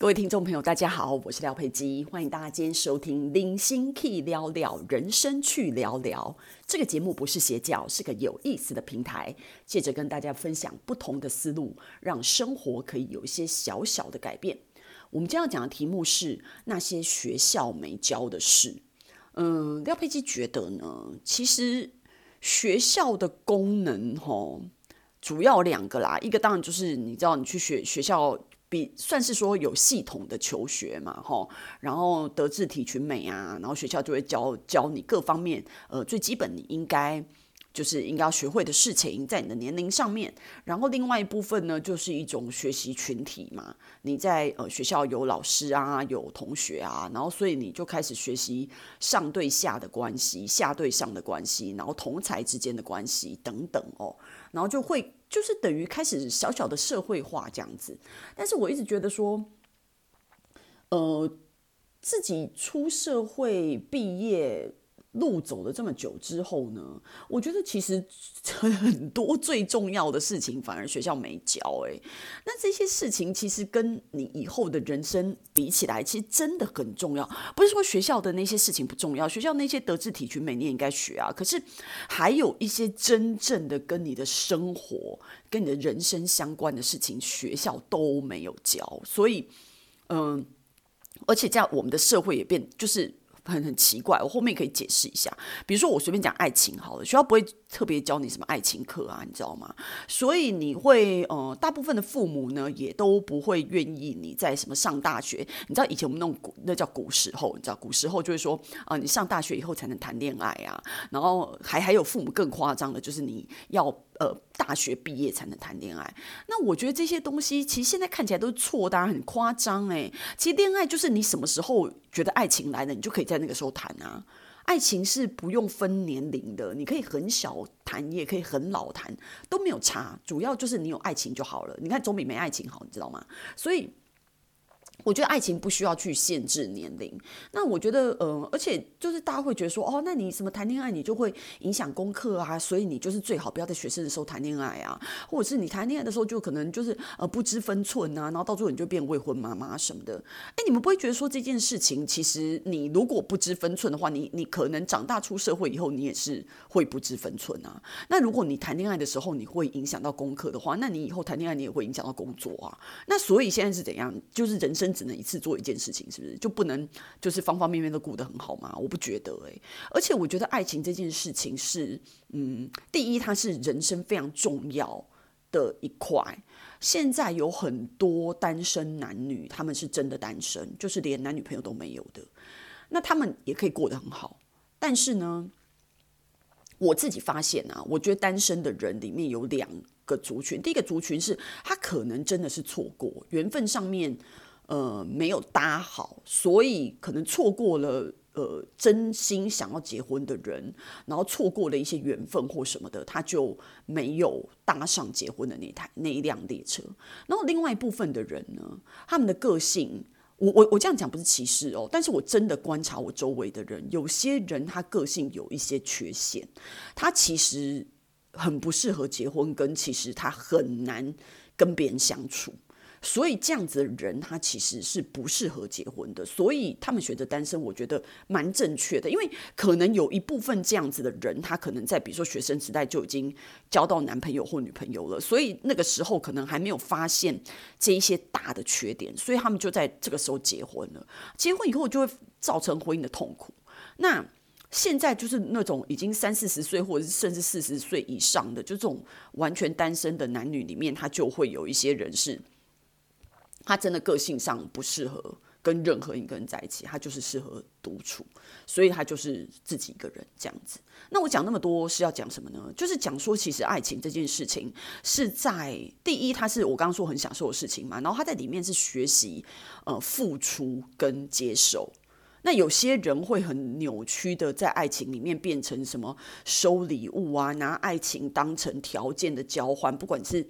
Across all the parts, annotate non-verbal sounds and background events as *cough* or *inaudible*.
各位听众朋友，大家好，我是廖佩基，欢迎大家今天收听《零星 Key 聊聊人生去聊聊》这个节目，不是邪教，是个有意思的平台，借着跟大家分享不同的思路，让生活可以有一些小小的改变。我们今天要讲的题目是那些学校没教的事。嗯，廖佩基觉得呢，其实学校的功能齁，主要两个啦，一个当然就是你知道，你去学学校。比算是说有系统的求学嘛，吼，然后德智体群美啊，然后学校就会教教你各方面，呃，最基本你应该就是应该要学会的事情，在你的年龄上面。然后另外一部分呢，就是一种学习群体嘛，你在呃学校有老师啊，有同学啊，然后所以你就开始学习上对下的关系，下对上的关系，然后同才之间的关系等等哦，然后就会。就是等于开始小小的社会化这样子，但是我一直觉得说，呃，自己出社会毕业。路走了这么久之后呢，我觉得其实 *laughs* 很多最重要的事情反而学校没教诶，那这些事情其实跟你以后的人生比起来，其实真的很重要。不是说学校的那些事情不重要，学校那些德智体群美你也应该学啊。可是还有一些真正的跟你的生活、跟你的人生相关的事情，学校都没有教。所以，嗯，而且在我们的社会也变就是。很很奇怪，我后面可以解释一下。比如说，我随便讲爱情好了，学校不会特别教你什么爱情课啊，你知道吗？所以你会呃，大部分的父母呢，也都不会愿意你在什么上大学。你知道以前我们那种古，那叫古时候，你知道古时候就会说啊、你上大学以后才能谈恋爱啊。然后还还有父母更夸张的，就是你要。呃，大学毕业才能谈恋爱，那我觉得这些东西其实现在看起来都是错的，很夸张哎。其实恋爱就是你什么时候觉得爱情来了，你就可以在那个时候谈啊。爱情是不用分年龄的，你可以很小谈，你也可以很老谈，都没有差。主要就是你有爱情就好了。你看总比没爱情好，你知道吗？所以。我觉得爱情不需要去限制年龄。那我觉得，呃，而且就是大家会觉得说，哦，那你什么谈恋爱，你就会影响功课啊，所以你就是最好不要在学生的时候谈恋爱啊，或者是你谈恋爱的时候就可能就是呃不知分寸啊，然后到最后你就变未婚妈妈什么的。哎，你们不会觉得说这件事情，其实你如果不知分寸的话，你你可能长大出社会以后，你也是会不知分寸啊。那如果你谈恋爱的时候，你会影响到功课的话，那你以后谈恋爱你也会影响到工作啊。那所以现在是怎样？就是人生。只能一次做一件事情，是不是就不能就是方方面面都顾得很好吗？我不觉得诶，而且我觉得爱情这件事情是，嗯，第一，它是人生非常重要的一块。现在有很多单身男女，他们是真的单身，就是连男女朋友都没有的，那他们也可以过得很好。但是呢，我自己发现啊，我觉得单身的人里面有两个族群，第一个族群是他可能真的是错过缘分上面。呃，没有搭好，所以可能错过了呃真心想要结婚的人，然后错过了一些缘分或什么的，他就没有搭上结婚的那台那一辆列车。然后另外一部分的人呢，他们的个性，我我我这样讲不是歧视哦，但是我真的观察我周围的人，有些人他个性有一些缺陷，他其实很不适合结婚，跟其实他很难跟别人相处。所以这样子的人，他其实是不适合结婚的。所以他们选择单身，我觉得蛮正确的。因为可能有一部分这样子的人，他可能在比如说学生时代就已经交到男朋友或女朋友了，所以那个时候可能还没有发现这一些大的缺点，所以他们就在这个时候结婚了。结婚以后就会造成婚姻的痛苦。那现在就是那种已经三四十岁，或者甚至四十岁以上的，就这种完全单身的男女里面，他就会有一些人是。他真的个性上不适合跟任何一个人在一起，他就是适合独处，所以他就是自己一个人这样子。那我讲那么多是要讲什么呢？就是讲说，其实爱情这件事情是在第一，他是我刚刚说很享受的事情嘛，然后他在里面是学习呃付出跟接受。那有些人会很扭曲的在爱情里面变成什么收礼物啊，拿爱情当成条件的交换，不管是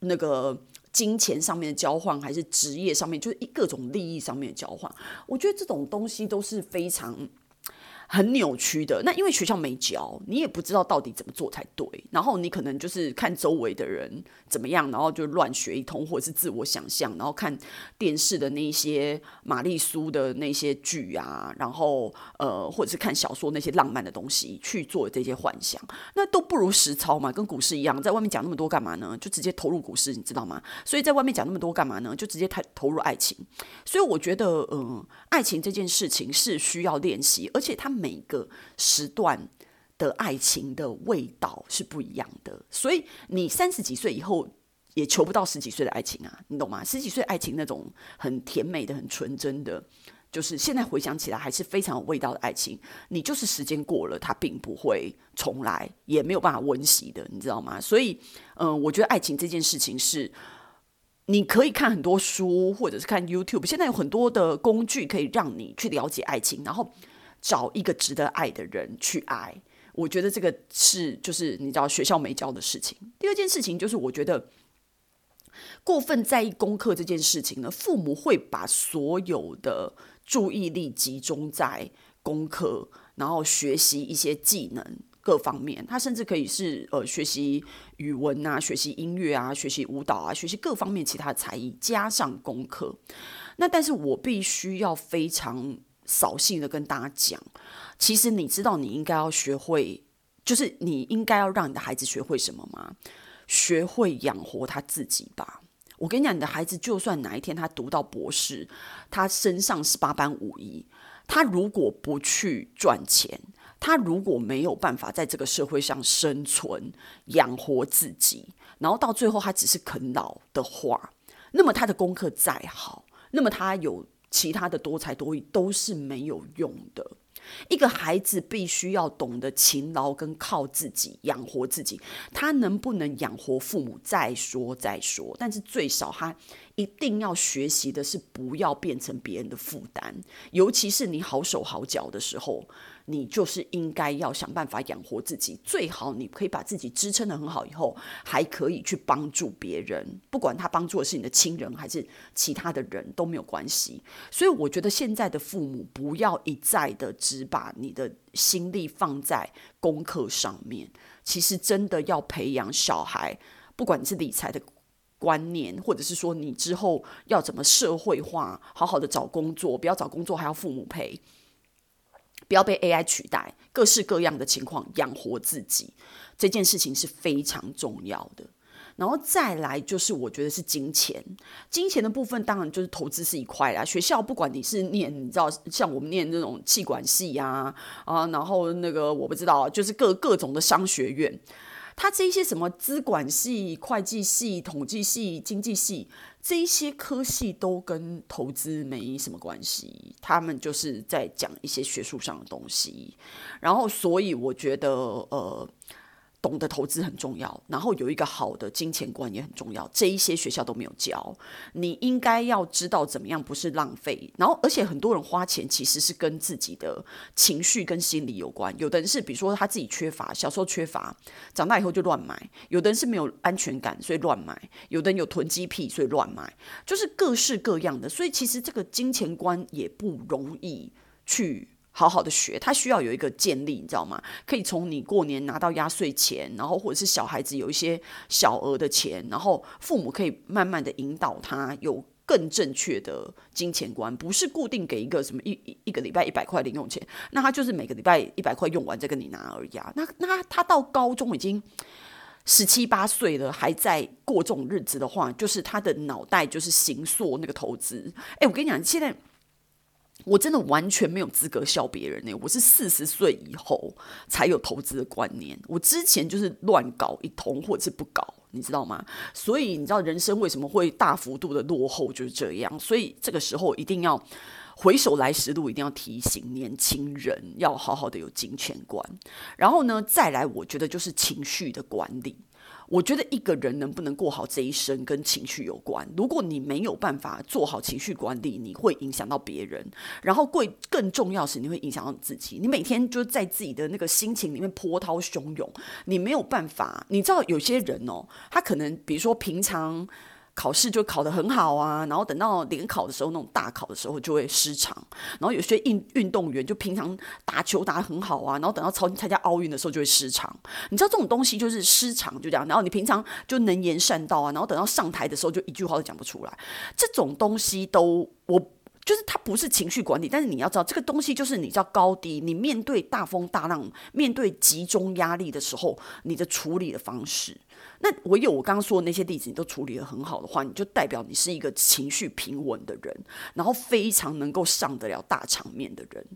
那个。金钱上面的交换，还是职业上面，就是一各种利益上面的交换。我觉得这种东西都是非常很扭曲的。那因为学校没教，你也不知道到底怎么做才对。然后你可能就是看周围的人怎么样，然后就乱学一通，或者是自我想象，然后看电视的那些玛丽苏的那些剧啊，然后呃，或者是看小说那些浪漫的东西去做这些幻想，那都不如实操嘛。跟股市一样，在外面讲那么多干嘛呢？就直接投入股市，你知道吗？所以在外面讲那么多干嘛呢？就直接投投入爱情。所以我觉得，嗯、爱情这件事情是需要练习，而且它每个时段的爱情的味道是不一样的。所以你三十几岁以后也求不到十几岁的爱情啊，你懂吗？十几岁爱情那种很甜美的、很纯真的。就是现在回想起来还是非常有味道的爱情，你就是时间过了，它并不会重来，也没有办法温习的，你知道吗？所以，嗯、我觉得爱情这件事情是，你可以看很多书，或者是看 YouTube，现在有很多的工具可以让你去了解爱情，然后找一个值得爱的人去爱。我觉得这个是就是你知道学校没教的事情。第二件事情就是我觉得过分在意功课这件事情呢，父母会把所有的。注意力集中在功课，然后学习一些技能各方面。他甚至可以是呃学习语文啊，学习音乐啊，学习舞蹈啊，学习各方面其他才艺，加上功课。那但是我必须要非常扫兴的跟大家讲，其实你知道你应该要学会，就是你应该要让你的孩子学会什么吗？学会养活他自己吧。我跟你讲，你的孩子就算哪一天他读到博士，他身上是八般武艺，他如果不去赚钱，他如果没有办法在这个社会上生存、养活自己，然后到最后他只是啃老的话，那么他的功课再好，那么他有其他的多才多艺都是没有用的。一个孩子必须要懂得勤劳跟靠自己养活自己，他能不能养活父母再说再说，但是最少他一定要学习的是不要变成别人的负担，尤其是你好手好脚的时候。你就是应该要想办法养活自己，最好你可以把自己支撑得很好，以后还可以去帮助别人，不管他帮助的是你的亲人还是其他的人都没有关系。所以我觉得现在的父母不要一再的只把你的心力放在功课上面，其实真的要培养小孩，不管是理财的观念，或者是说你之后要怎么社会化，好好的找工作，不要找工作还要父母陪。不要被 AI 取代，各式各样的情况养活自己这件事情是非常重要的。然后再来就是，我觉得是金钱，金钱的部分当然就是投资是一块啦。学校不管你是念，你知道像我们念这种气管系呀，啊，然后那个我不知道，就是各各种的商学院。他这些什么资管系、会计系、统计系、经济系，这一些科系都跟投资没什么关系，他们就是在讲一些学术上的东西。然后，所以我觉得，呃。懂得投资很重要，然后有一个好的金钱观也很重要。这一些学校都没有教，你应该要知道怎么样不是浪费。然后，而且很多人花钱其实是跟自己的情绪跟心理有关。有的人是比如说他自己缺乏，小时候缺乏，长大以后就乱买；有的人是没有安全感，所以乱买；有的人有囤积癖，所以乱买，就是各式各样的。所以其实这个金钱观也不容易去。好好的学，他需要有一个建立，你知道吗？可以从你过年拿到压岁钱，然后或者是小孩子有一些小额的钱，然后父母可以慢慢的引导他有更正确的金钱观，不是固定给一个什么一一一个礼拜一百块零用钱，那他就是每个礼拜一百块用完再跟你拿而已啊。那那他到高中已经十七八岁了，还在过这种日子的话，就是他的脑袋就是形塑那个投资。哎，我跟你讲，现在。我真的完全没有资格笑别人呢。我是四十岁以后才有投资的观念，我之前就是乱搞一通，或者是不搞，你知道吗？所以你知道人生为什么会大幅度的落后，就是这样。所以这个时候一定要回首来时路，一定要提醒年轻人要好好的有金钱观。然后呢，再来，我觉得就是情绪的管理。我觉得一个人能不能过好这一生，跟情绪有关。如果你没有办法做好情绪管理，你会影响到别人。然后，贵更重要是，你会影响到你自己。你每天就在自己的那个心情里面波涛汹涌，你没有办法。你知道有些人哦，他可能比如说平常考试就考得很好啊，然后等到联考的时候，那种大考的时候就会失常。然后有些运运动员就平常打球打得很好啊，然后等到超参加奥运的时候就会失常。你知道这种东西就是失常，就这样。然后你平常就能言善道啊，然后等到上台的时候就一句话都讲不出来。这种东西都我就是它不是情绪管理，但是你要知道这个东西就是你知道高低，你面对大风大浪、面对集中压力的时候，你的处理的方式。那唯有我刚刚说的那些例子，你都处理得很好的话，你就代表你是一个情绪平稳的人，然后非常能够上得了大场面的人。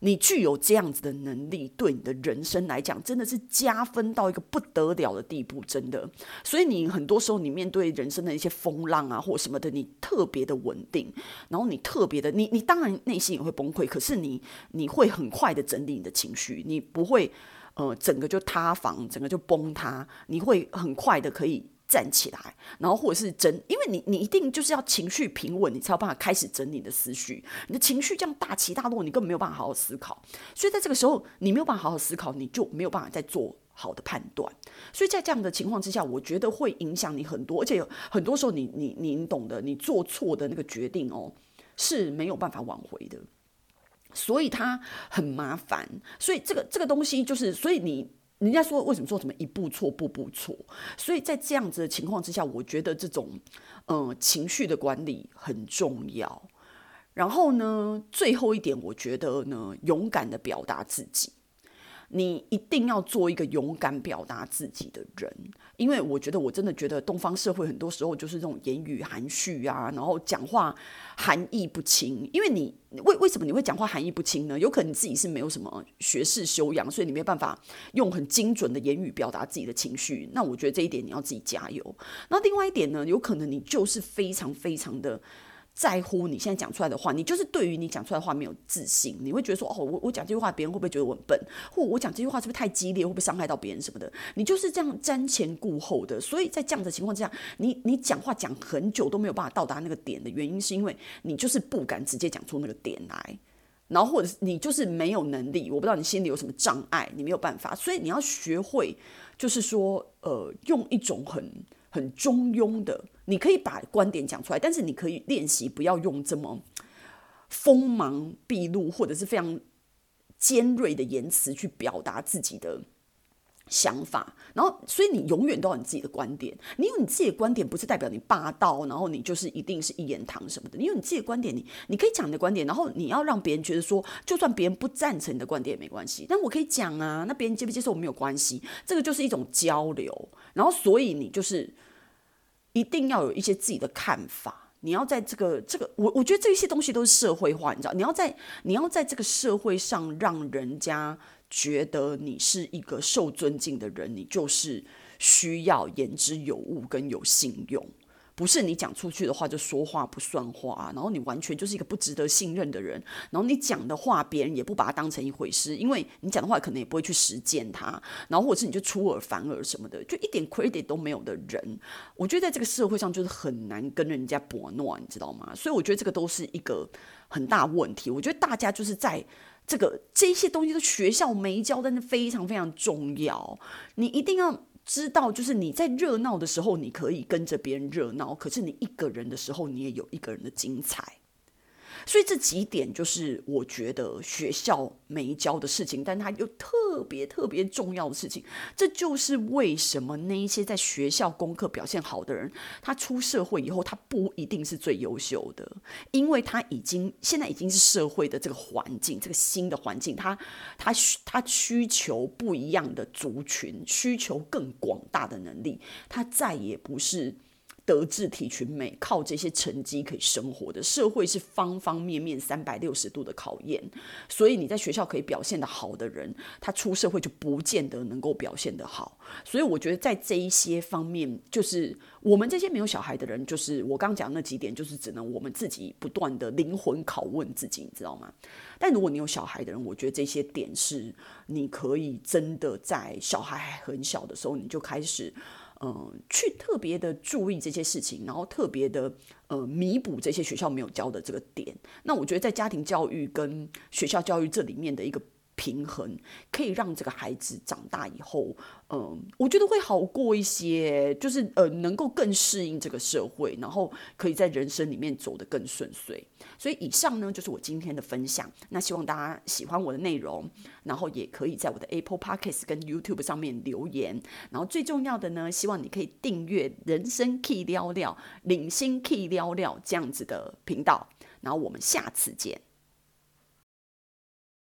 你具有这样子的能力，对你的人生来讲，真的是加分到一个不得了的地步，真的。所以你很多时候，你面对人生的一些风浪啊，或什么的，你特别的稳定，然后你特别的，你你当然内心也会崩溃，可是你你会很快的整理你的情绪，你不会。呃，整个就塌房，整个就崩塌，你会很快的可以站起来，然后或者是整，因为你你一定就是要情绪平稳，你才有办法开始整理你的思绪。你的情绪这样大起大落，你根本没有办法好好思考。所以在这个时候，你没有办法好好思考，你就没有办法再做好的判断。所以在这样的情况之下，我觉得会影响你很多，而且很多时候你你你懂得，你做错的那个决定哦，是没有办法挽回的。所以它很麻烦，所以这个这个东西就是，所以你人家说为什么说什么一步错步步错？所以在这样子的情况之下，我觉得这种嗯、情绪的管理很重要。然后呢，最后一点，我觉得呢，勇敢的表达自己。你一定要做一个勇敢表达自己的人，因为我觉得我真的觉得东方社会很多时候就是这种言语含蓄啊，然后讲话含义不清。因为你为为什么你会讲话含义不清呢？有可能你自己是没有什么学识修养，所以你没办法用很精准的言语表达自己的情绪。那我觉得这一点你要自己加油。那另外一点呢，有可能你就是非常非常的。在乎你现在讲出来的话，你就是对于你讲出来的话没有自信，你会觉得说，哦，我我讲这句话，别人会不会觉得我很笨？或我讲这句话是不是太激烈，会不会伤害到别人什么的？你就是这样瞻前顾后的，所以在这样的情况之下，你你讲话讲很久都没有办法到达那个点的原因，是因为你就是不敢直接讲出那个点来，然后或者是你就是没有能力，我不知道你心里有什么障碍，你没有办法，所以你要学会，就是说，呃，用一种很很中庸的。你可以把观点讲出来，但是你可以练习不要用这么锋芒毕露或者是非常尖锐的言辞去表达自己的想法。然后，所以你永远都有你自己的观点。你有你自己的观点，不是代表你霸道，然后你就是一定是一言堂什么的。你有你自己的观点，你你可以讲你的观点，然后你要让别人觉得说，就算别人不赞成你的观点也没关系，但我可以讲啊。那别人接不接受没有关系，这个就是一种交流。然后，所以你就是。一定要有一些自己的看法。你要在这个这个，我我觉得这些东西都是社会化，你知道，你要在你要在这个社会上让人家觉得你是一个受尊敬的人，你就是需要言之有物跟有信用。不是你讲出去的话就说话不算话，然后你完全就是一个不值得信任的人，然后你讲的话别人也不把它当成一回事，因为你讲的话可能也不会去实践它，然后或者是你就出尔反尔什么的，就一点 credit 都没有的人，我觉得在这个社会上就是很难跟人家搏诺，你知道吗？所以我觉得这个都是一个很大问题。我觉得大家就是在这个这些东西都学校没教，但是非常非常重要，你一定要。知道，就是你在热闹的时候，你可以跟着别人热闹；可是你一个人的时候，你也有一个人的精彩。所以这几点就是我觉得学校没教的事情，但它又特别特别重要的事情。这就是为什么那一些在学校功课表现好的人，他出社会以后，他不一定是最优秀的，因为他已经现在已经是社会的这个环境，这个新的环境，他他他需求不一样的族群，需求更广大的能力，他再也不是。德智体群美，靠这些成绩可以生活的社会是方方面面三百六十度的考验，所以你在学校可以表现得好的人，他出社会就不见得能够表现得好。所以我觉得在这一些方面，就是我们这些没有小孩的人，就是我刚讲那几点，就是只能我们自己不断的灵魂拷问自己，你知道吗？但如果你有小孩的人，我觉得这些点是你可以真的在小孩很小的时候，你就开始。嗯，去特别的注意这些事情，然后特别的呃弥补这些学校没有教的这个点。那我觉得在家庭教育跟学校教育这里面的一个平衡，可以让这个孩子长大以后，嗯，我觉得会好过一些，就是呃，能够更适应这个社会，然后可以在人生里面走得更顺遂。所以以上呢，就是我今天的分享。那希望大家喜欢我的内容，然后也可以在我的 Apple Podcast 跟 YouTube 上面留言。然后最重要的呢，希望你可以订阅“人生 Key 聊聊”、“领先 Key 聊聊”这样子的频道。然后我们下次见。